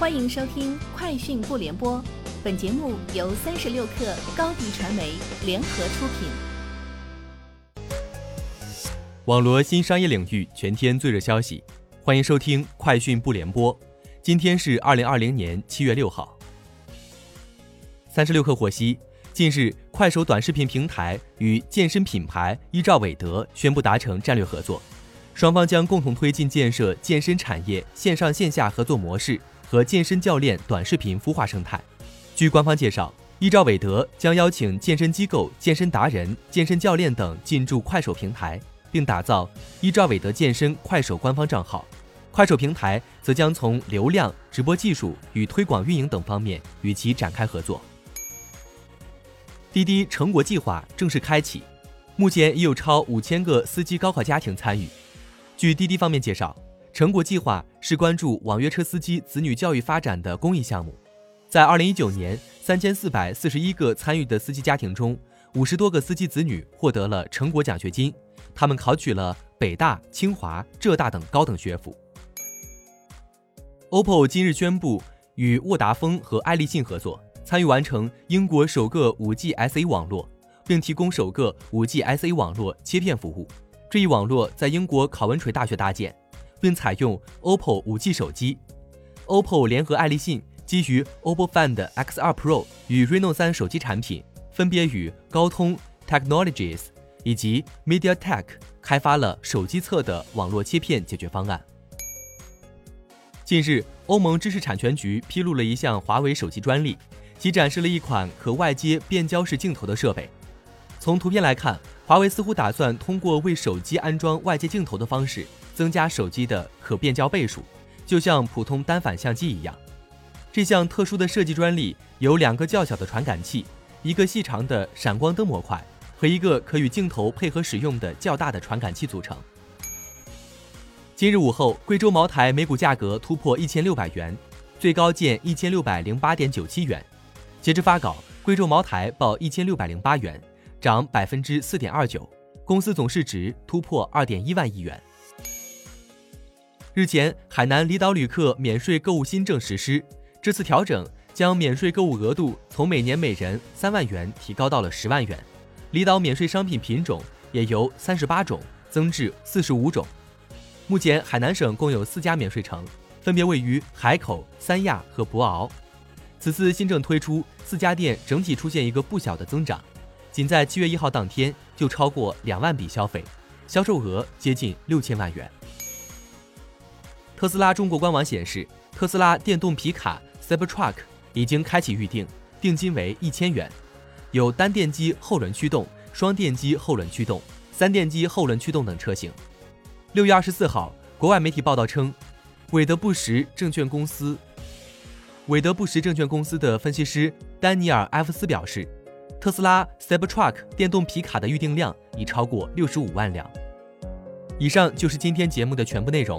欢迎收听《快讯不联播》，本节目由三十六克高低传媒联合出品。网罗新商业领域全天最热消息，欢迎收听《快讯不联播》。今天是二零二零年七月六号。三十六克获悉，近日快手短视频平台与健身品牌依照韦德宣布达成战略合作，双方将共同推进建设健身产业线上线下合作模式。和健身教练短视频孵化生态。据官方介绍，依照韦德将邀请健身机构、健身达人、健身教练等进驻快手平台，并打造依照韦德健身快手官方账号。快手平台则将从流量、直播技术与推广运营等方面与其展开合作。滴滴成果计划正式开启，目前已有超五千个司机高考家庭参与。据滴滴方面介绍。成果计划是关注网约车司机子女教育发展的公益项目，在二零一九年三千四百四十一个参与的司机家庭中，五十多个司机子女获得了成果奖学金，他们考取了北大、清华、浙大等高等学府。OPPO 今日宣布与沃达丰和爱立信合作，参与完成英国首个五 G SA 网络，并提供首个五 G SA 网络切片服务。这一网络在英国考文垂大学搭建。并采用 OPPO 5G 手机，OPPO 联合爱立信基于 OPPO Find X2 Pro 与 Reno 3手机产品，分别与高通 Technologies 以及 MediaTek 开发了手机侧的网络切片解决方案。近日，欧盟知识产权局披露了一项华为手机专利，其展示了一款可外接变焦式镜头的设备。从图片来看，华为似乎打算通过为手机安装外接镜头的方式。增加手机的可变焦倍数，就像普通单反相机一样。这项特殊的设计专利由两个较小的传感器、一个细长的闪光灯模块和一个可与镜头配合使用的较大的传感器组成。今日午后，贵州茅台每股价格突破一千六百元，最高见一千六百零八点九七元。截至发稿，贵州茅台报一千六百零八元，涨百分之四点二九，公司总市值突破二点一万亿元。日前，海南离岛旅客免税购物新政实施。这次调整将免税购物额度从每年每人三万元提高到了十万元，离岛免税商品品种也由三十八种增至四十五种。目前，海南省共有四家免税城，分别位于海口、三亚和博鳌。此次新政推出，四家店整体出现一个不小的增长，仅在七月一号当天就超过两万笔消费，销售额接近六千万元。特斯拉中国官网显示，特斯拉电动皮卡 Cybertruck 已经开启预定，定金为一千元，有单电机后轮驱动、双电机后轮驱动、三电机后轮驱动等车型。六月二十四号，国外媒体报道称，韦德布什证券公司韦德布什证券公司的分析师丹尼尔·埃夫斯表示，特斯拉 Cybertruck 电动皮卡的预订量已超过六十五万辆。以上就是今天节目的全部内容。